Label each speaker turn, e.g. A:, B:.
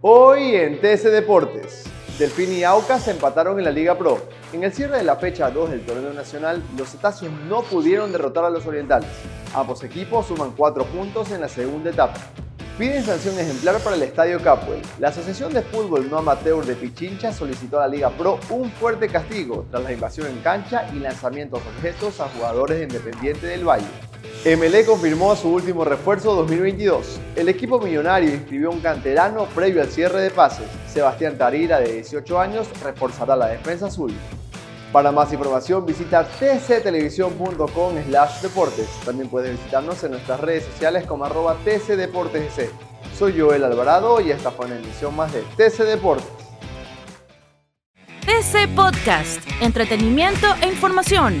A: Hoy en TC Deportes, Delfín y Aucas se empataron en la Liga Pro. En el cierre de la fecha 2 del torneo nacional, los cetáceos no pudieron derrotar a los orientales. Ambos equipos suman 4 puntos en la segunda etapa. Piden sanción ejemplar para el Estadio Capwell. La Asociación de Fútbol No Amateur de Pichincha solicitó a la Liga Pro un fuerte castigo tras la invasión en cancha y lanzamientos objetos a jugadores de Independiente del Valle. MLE confirmó su último refuerzo 2022. El equipo millonario inscribió un canterano previo al cierre de pases. Sebastián Tarira, de 18 años, reforzará la defensa azul. Para más información visita tctelevisión.com slash deportes. También puedes visitarnos en nuestras redes sociales como arroba tcdeportesc. Soy Joel Alvarado y esta fue una emisión más de TC Deportes.
B: TC Podcast, entretenimiento e información,